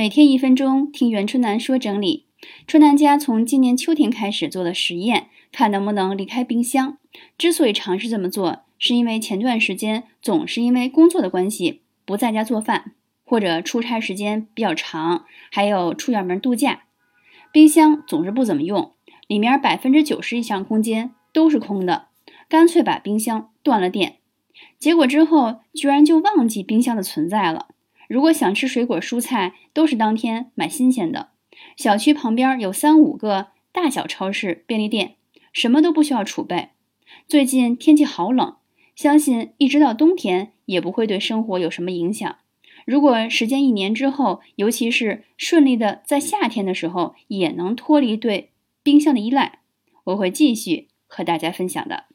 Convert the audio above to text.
每天一分钟，听袁春楠说整理。春楠家从今年秋天开始做了实验，看能不能离开冰箱。之所以尝试这么做，是因为前段时间总是因为工作的关系不在家做饭，或者出差时间比较长，还有出远门度假，冰箱总是不怎么用，里面百分之九十以上空间都是空的，干脆把冰箱断了电。结果之后居然就忘记冰箱的存在了。如果想吃水果蔬菜，都是当天买新鲜的。小区旁边有三五个大小超市、便利店，什么都不需要储备。最近天气好冷，相信一直到冬天也不会对生活有什么影响。如果时间一年之后，尤其是顺利的在夏天的时候，也能脱离对冰箱的依赖，我会继续和大家分享的。